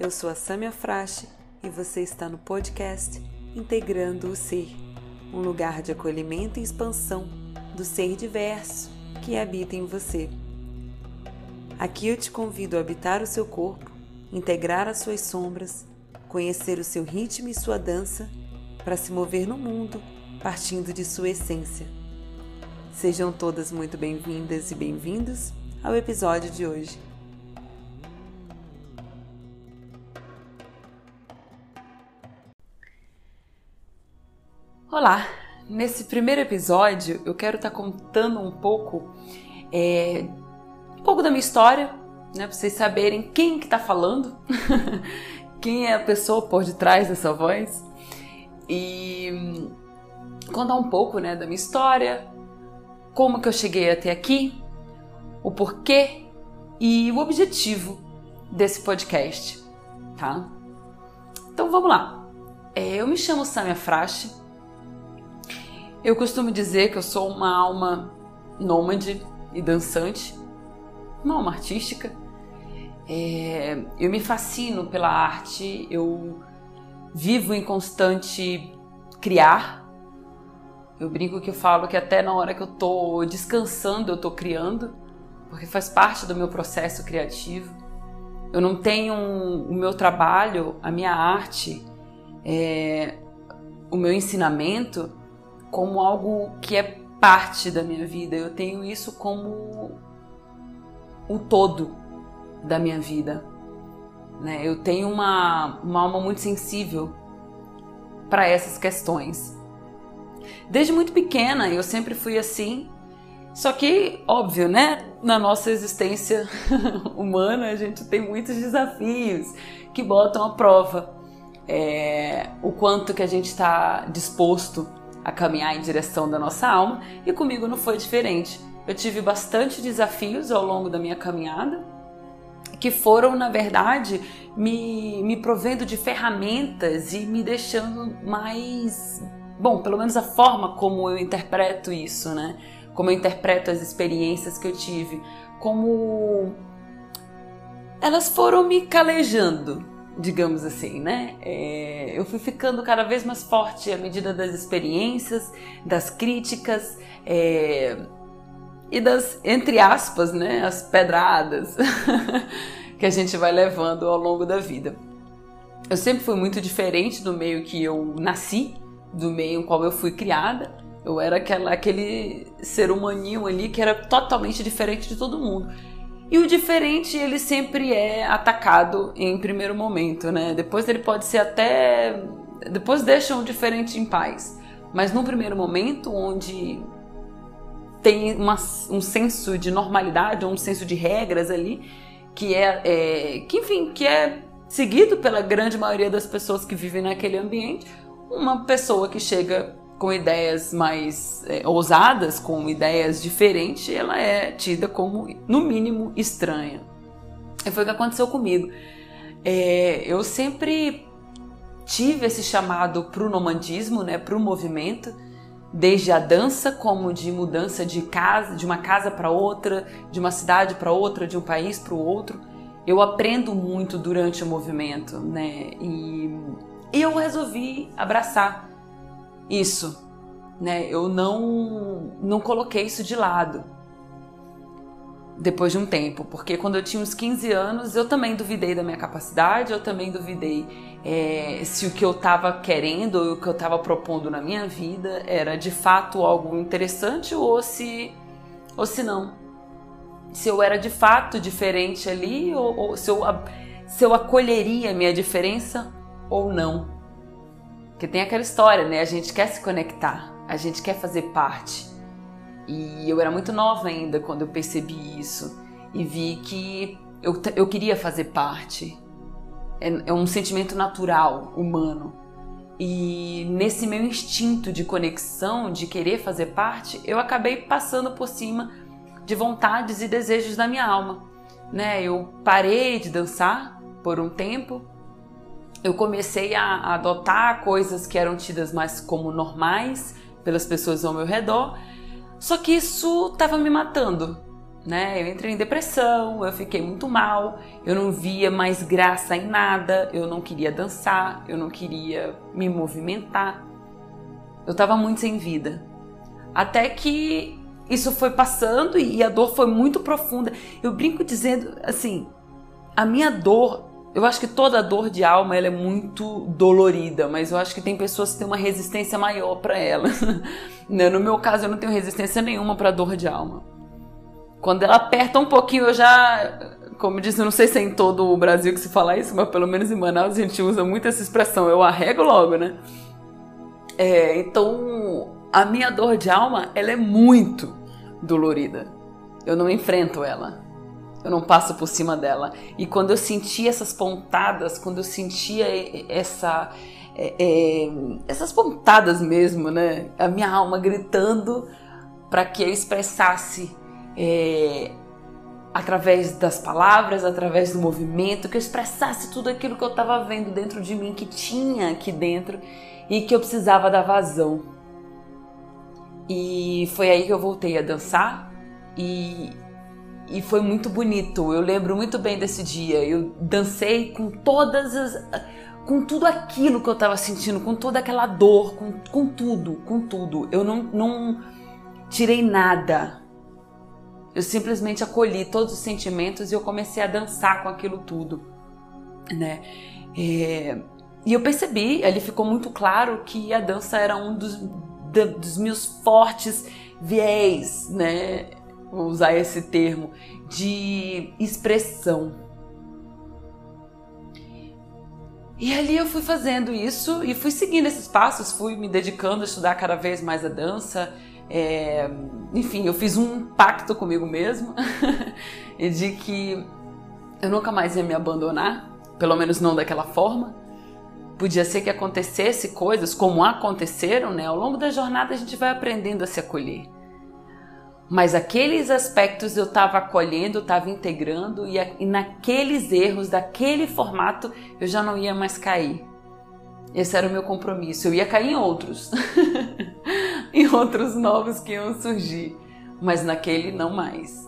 Eu sou a Samia Frache e você está no podcast Integrando o Ser, um lugar de acolhimento e expansão do ser diverso que habita em você. Aqui eu te convido a habitar o seu corpo, integrar as suas sombras, conhecer o seu ritmo e sua dança para se mover no mundo partindo de sua essência. Sejam todas muito bem-vindas e bem-vindos ao episódio de hoje. Olá! Nesse primeiro episódio eu quero estar contando um pouco, é, um pouco da minha história, né, para vocês saberem quem que está falando, quem é a pessoa por detrás dessa voz e contar um pouco, né, da minha história, como que eu cheguei até aqui, o porquê e o objetivo desse podcast, tá? Então vamos lá. É, eu me chamo Samia Frache eu costumo dizer que eu sou uma alma nômade e dançante, uma alma artística. É, eu me fascino pela arte, eu vivo em constante criar. Eu brinco que eu falo que até na hora que eu tô descansando, eu tô criando, porque faz parte do meu processo criativo. Eu não tenho um, o meu trabalho, a minha arte, é, o meu ensinamento como algo que é parte da minha vida. Eu tenho isso como o todo da minha vida. Né? Eu tenho uma, uma alma muito sensível para essas questões. Desde muito pequena eu sempre fui assim. Só que, óbvio, né? Na nossa existência humana a gente tem muitos desafios que botam à prova é, o quanto que a gente está disposto a caminhar em direção da nossa alma e comigo não foi diferente. Eu tive bastante desafios ao longo da minha caminhada que foram, na verdade, me, me provendo de ferramentas e me deixando mais. Bom, pelo menos a forma como eu interpreto isso, né? Como eu interpreto as experiências que eu tive, como elas foram me calejando, digamos assim, né? É, eu fui ficando cada vez mais forte à medida das experiências, das críticas é, e das, entre aspas, né, as pedradas que a gente vai levando ao longo da vida. Eu sempre fui muito diferente do meio que eu nasci, do meio em qual eu fui criada. Eu era aquela, aquele ser humaninho ali que era totalmente diferente de todo mundo. E o diferente, ele sempre é atacado em primeiro momento, né? Depois ele pode ser até. Depois deixam o diferente em paz. Mas no primeiro momento, onde tem uma, um senso de normalidade, um senso de regras ali, que é, é, que enfim, que é seguido pela grande maioria das pessoas que vivem naquele ambiente, uma pessoa que chega com ideias mais é, ousadas, com ideias diferentes, ela é tida como, no mínimo, estranha. E foi o que aconteceu comigo. É, eu sempre tive esse chamado para o nomadismo, né, para o movimento, desde a dança, como de mudança de casa, de uma casa para outra, de uma cidade para outra, de um país para o outro. Eu aprendo muito durante o movimento, né? E, e eu resolvi abraçar isso, né? Eu não não coloquei isso de lado depois de um tempo, porque quando eu tinha uns 15 anos eu também duvidei da minha capacidade, eu também duvidei é, se o que eu estava querendo ou o que eu estava propondo na minha vida era de fato algo interessante ou se ou se não, se eu era de fato diferente ali ou, ou se eu se eu acolheria a minha diferença ou não. Porque tem aquela história, né? A gente quer se conectar, a gente quer fazer parte. E eu era muito nova ainda quando eu percebi isso e vi que eu, eu queria fazer parte. É, é um sentimento natural, humano. E nesse meu instinto de conexão, de querer fazer parte, eu acabei passando por cima de vontades e desejos da minha alma. Né? Eu parei de dançar por um tempo, eu comecei a adotar coisas que eram tidas mais como normais pelas pessoas ao meu redor, só que isso estava me matando, né? Eu entrei em depressão, eu fiquei muito mal, eu não via mais graça em nada, eu não queria dançar, eu não queria me movimentar. Eu tava muito sem vida. Até que isso foi passando e a dor foi muito profunda. Eu brinco dizendo assim, a minha dor, eu acho que toda dor de alma ela é muito dolorida, mas eu acho que tem pessoas que têm uma resistência maior para ela. Né? no meu caso, eu não tenho resistência nenhuma para dor de alma. Quando ela aperta um pouquinho, eu já. Como disse, eu não sei se é em todo o Brasil que se fala isso, mas pelo menos em Manaus a gente usa muito essa expressão. Eu arrego logo, né? É, então, a minha dor de alma, ela é muito dolorida. Eu não enfrento ela. Eu não passo por cima dela. E quando eu sentia essas pontadas, quando eu sentia essa, é, é, essas pontadas mesmo, né? A minha alma gritando para que eu expressasse é, através das palavras, através do movimento, que eu expressasse tudo aquilo que eu estava vendo dentro de mim, que tinha aqui dentro e que eu precisava dar vazão. E foi aí que eu voltei a dançar e, e foi muito bonito. Eu lembro muito bem desse dia. Eu dancei com todas as. com tudo aquilo que eu estava sentindo, com toda aquela dor, com, com tudo, com tudo. Eu não, não tirei nada eu simplesmente acolhi todos os sentimentos e eu comecei a dançar com aquilo tudo, né? É, e eu percebi, ali ficou muito claro que a dança era um dos, dos meus fortes viés, né? Vou usar esse termo, de expressão. E ali eu fui fazendo isso e fui seguindo esses passos, fui me dedicando a estudar cada vez mais a dança, é, enfim, eu fiz um pacto comigo mesmo de que eu nunca mais ia me abandonar, pelo menos não daquela forma. Podia ser que acontecesse coisas como aconteceram, né? Ao longo da jornada a gente vai aprendendo a se acolher. Mas aqueles aspectos eu estava acolhendo, estava integrando, e, e naqueles erros, daquele formato, eu já não ia mais cair. Esse era o meu compromisso. Eu ia cair em outros. em outros novos que iam surgir. Mas naquele não mais.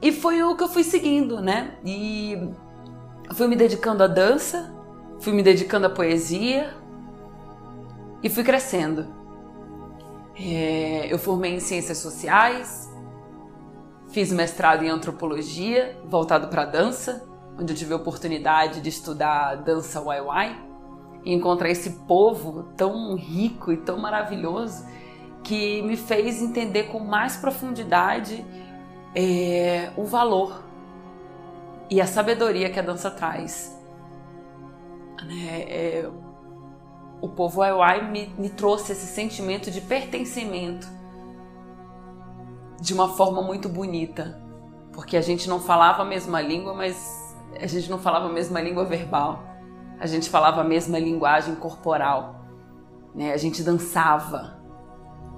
E foi o que eu fui seguindo, né? E fui me dedicando à dança, fui me dedicando à poesia e fui crescendo. É, eu formei em ciências sociais, fiz mestrado em antropologia, voltado para dança, onde eu tive a oportunidade de estudar dança Wai e encontrar esse povo tão rico e tão maravilhoso que me fez entender com mais profundidade é, o valor e a sabedoria que a dança traz. Né? É, o povo Aiwai me, me trouxe esse sentimento de pertencimento de uma forma muito bonita, porque a gente não falava a mesma língua, mas a gente não falava a mesma língua verbal a gente falava a mesma linguagem corporal, né? A gente dançava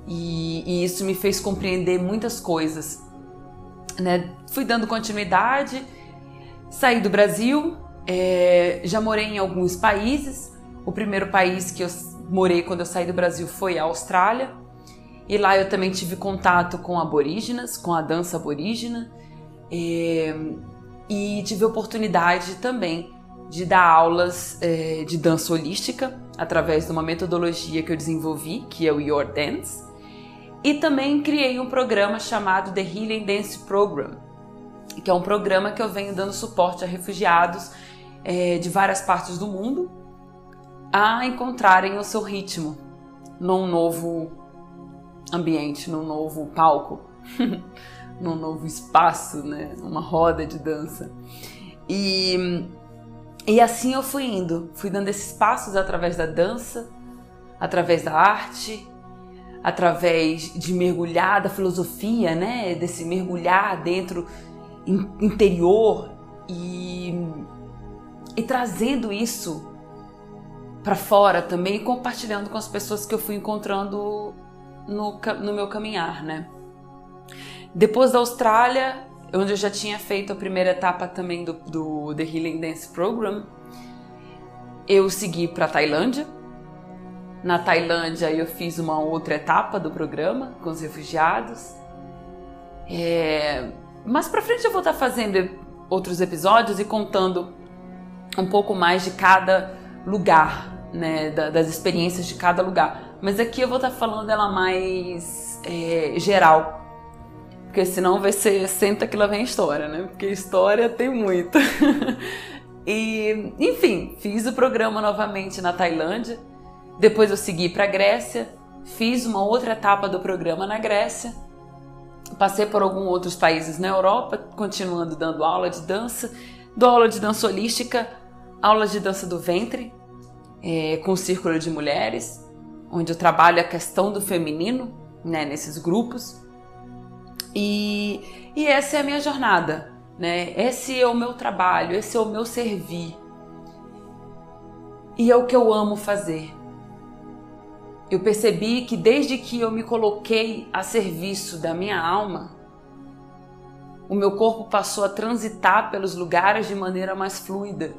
e, e isso me fez compreender muitas coisas, né? Fui dando continuidade, saí do Brasil, é, já morei em alguns países. O primeiro país que eu morei quando eu saí do Brasil foi a Austrália. E lá eu também tive contato com aborígenas, com a dança aborígena. É, e tive oportunidade também de dar aulas é, de dança holística através de uma metodologia que eu desenvolvi, que é o Your Dance, e também criei um programa chamado The Healing Dance Program, que é um programa que eu venho dando suporte a refugiados é, de várias partes do mundo a encontrarem o seu ritmo num novo ambiente, num novo palco, num novo espaço, né? uma roda de dança. E e assim eu fui indo, fui dando esses passos através da dança, através da arte, através de mergulhar da filosofia, né? Desse mergulhar dentro interior e, e trazendo isso para fora também e compartilhando com as pessoas que eu fui encontrando no, no meu caminhar, né? Depois da Austrália, onde eu já tinha feito a primeira etapa também do, do The Healing Dance Program, eu segui para Tailândia. Na Tailândia eu fiz uma outra etapa do programa com os refugiados. É, mais pra frente eu vou estar tá fazendo outros episódios e contando um pouco mais de cada lugar, né, das experiências de cada lugar. Mas aqui eu vou estar tá falando ela mais é, geral, porque senão vai ser senta que lá vem história, né? Porque história tem muito. e, enfim, fiz o programa novamente na Tailândia. Depois eu segui para Grécia, fiz uma outra etapa do programa na Grécia. Passei por alguns outros países na Europa, continuando dando aula de dança. Dou aula de dança holística, aula de dança do ventre, é, com o círculo de mulheres, onde eu trabalho a questão do feminino, né, nesses grupos. E, e essa é a minha jornada, né? Esse é o meu trabalho, esse é o meu servir. E é o que eu amo fazer. Eu percebi que desde que eu me coloquei a serviço da minha alma, o meu corpo passou a transitar pelos lugares de maneira mais fluida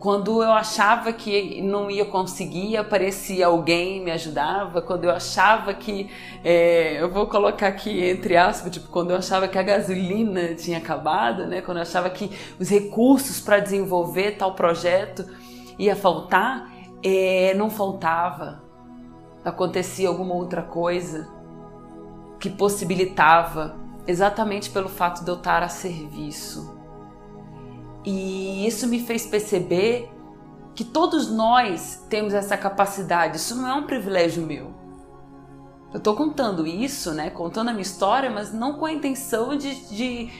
quando eu achava que não ia conseguir, aparecia alguém me ajudava. Quando eu achava que, é, eu vou colocar aqui entre aspas, tipo, quando eu achava que a gasolina tinha acabado, né? Quando eu achava que os recursos para desenvolver tal projeto ia faltar, é, não faltava. Acontecia alguma outra coisa que possibilitava, exatamente pelo fato de eu estar a serviço e isso me fez perceber que todos nós temos essa capacidade, isso não é um privilégio meu. Eu estou contando isso, né, contando a minha história, mas não com a intenção de, de,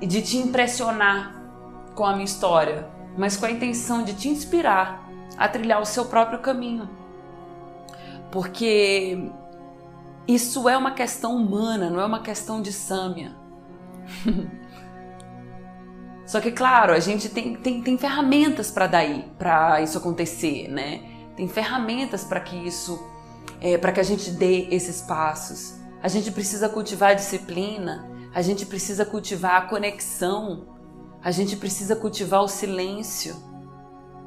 de te impressionar com a minha história, mas com a intenção de te inspirar a trilhar o seu próprio caminho. Porque isso é uma questão humana, não é uma questão de sâmia. Só que, claro, a gente tem, tem, tem ferramentas para daí, para isso acontecer, né? Tem ferramentas para que isso, é, para que a gente dê esses passos. A gente precisa cultivar a disciplina, a gente precisa cultivar a conexão, a gente precisa cultivar o silêncio,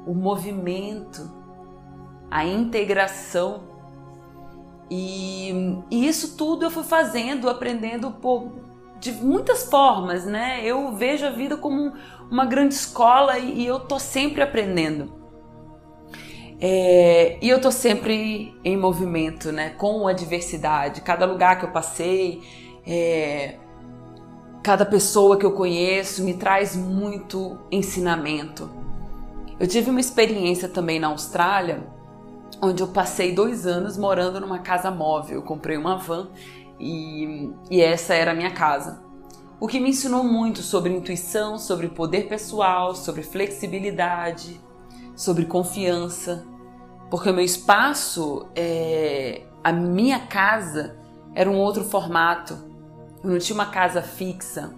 o movimento, a integração. E, e isso tudo eu fui fazendo, aprendendo por, de muitas formas, né? Eu vejo a vida como uma grande escola e, eu tô sempre aprendendo. É, e eu tô sempre em movimento, né? Com a diversidade. Cada lugar que eu passei, é, cada pessoa que eu conheço me traz muito ensinamento. Eu tive uma experiência também na Austrália, onde eu passei dois anos morando numa casa móvel. Eu comprei uma van e, e essa era a minha casa. O que me ensinou muito sobre intuição, sobre poder pessoal, sobre flexibilidade, sobre confiança, porque o meu espaço, é, a minha casa, era um outro formato. Eu não tinha uma casa fixa,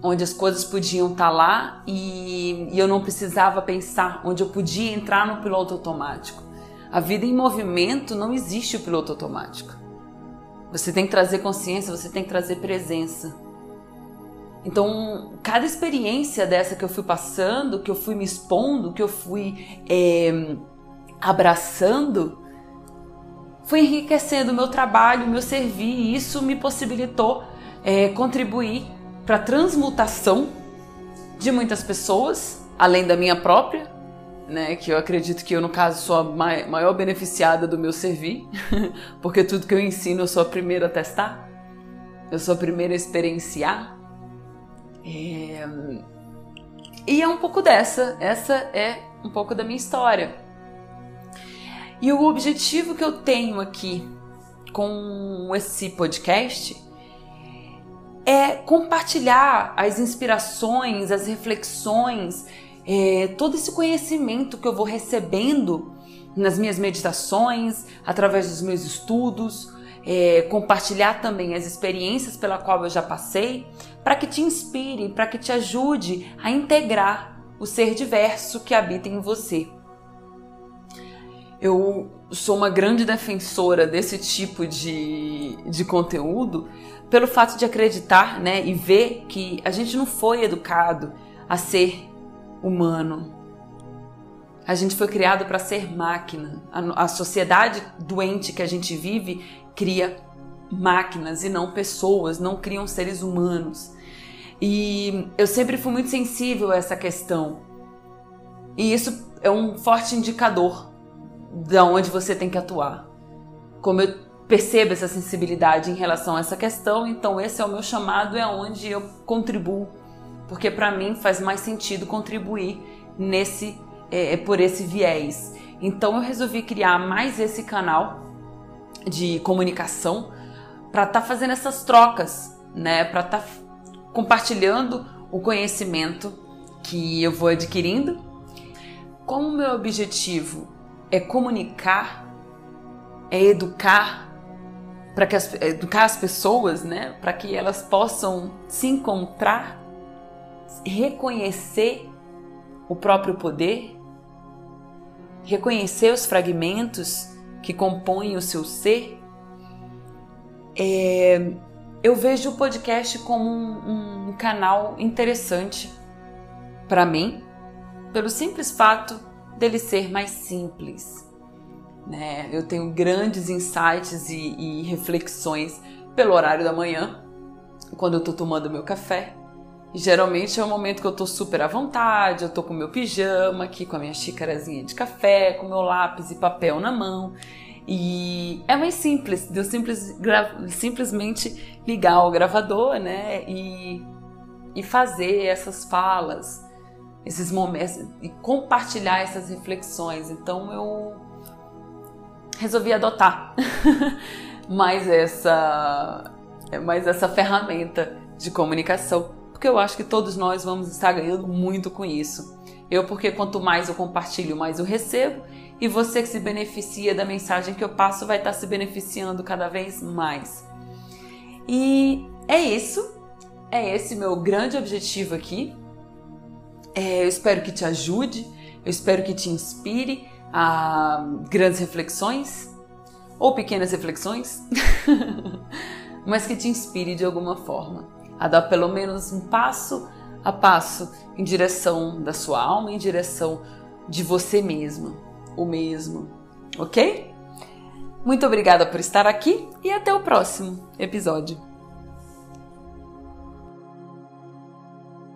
onde as coisas podiam estar lá e, e, eu não precisava pensar, onde eu podia entrar no piloto automático. A vida em movimento não existe o piloto automático. Você tem que trazer consciência, você tem que trazer presença. Então, cada experiência dessa que eu fui passando, que eu fui me expondo, que eu fui é, abraçando, foi enriquecendo o meu trabalho, o meu servir, e isso me possibilitou é, contribuir para a transmutação de muitas pessoas, além da minha própria, né? Que eu acredito que eu, no caso, sou a maior beneficiada do meu servir, porque tudo que eu ensino eu sou a primeira a testar, eu sou a primeira a experienciar. É... E é um pouco dessa, essa é um pouco da minha história. E o objetivo que eu tenho aqui com esse podcast é compartilhar as inspirações, as reflexões é, todo esse conhecimento que eu vou recebendo nas minhas meditações, através dos meus estudos, é, compartilhar também as experiências pela qual eu já passei, para que te inspire, para que te ajude a integrar o ser diverso que habita em você. Eu sou uma grande defensora desse tipo de, de conteúdo pelo fato de acreditar né, e ver que a gente não foi educado a ser humano. A gente foi criado para ser máquina. A, a sociedade doente que a gente vive cria máquinas e não pessoas, não criam seres humanos. E eu sempre fui muito sensível a essa questão. E isso é um forte indicador de onde você tem que atuar. Como eu percebo essa sensibilidade em relação a essa questão, então esse é o meu chamado, é onde eu contribuo, porque para mim faz mais sentido contribuir nesse é, por esse viés. Então eu resolvi criar mais esse canal de comunicação para estar tá fazendo essas trocas, né? Para estar tá compartilhando o conhecimento que eu vou adquirindo. Como meu objetivo é comunicar, é educar para que as, educar as pessoas, né? Para que elas possam se encontrar, reconhecer o próprio poder, reconhecer os fragmentos que compõem o seu ser é, eu vejo o podcast como um, um canal interessante para mim, pelo simples fato dele ser mais simples. Né? Eu tenho grandes insights e, e reflexões pelo horário da manhã, quando eu tô tomando meu café. E geralmente é o momento que eu tô super à vontade, eu tô com meu pijama aqui, com a minha xícarazinha de café, com meu lápis e papel na mão. E é mais simples, deu simples, simplesmente ligar o gravador, né? E, e fazer essas falas, esses momentos, e compartilhar essas reflexões. Então eu resolvi adotar mais essa, mais essa ferramenta de comunicação, porque eu acho que todos nós vamos estar ganhando muito com isso. Eu, porque quanto mais eu compartilho, mais eu recebo, e você que se beneficia da mensagem que eu passo vai estar se beneficiando cada vez mais. E é isso, é esse meu grande objetivo aqui. É, eu espero que te ajude, eu espero que te inspire a grandes reflexões ou pequenas reflexões, mas que te inspire de alguma forma a dar pelo menos um passo a passo em direção da sua alma, em direção de você mesmo o mesmo, ok? Muito obrigada por estar aqui e até o próximo episódio.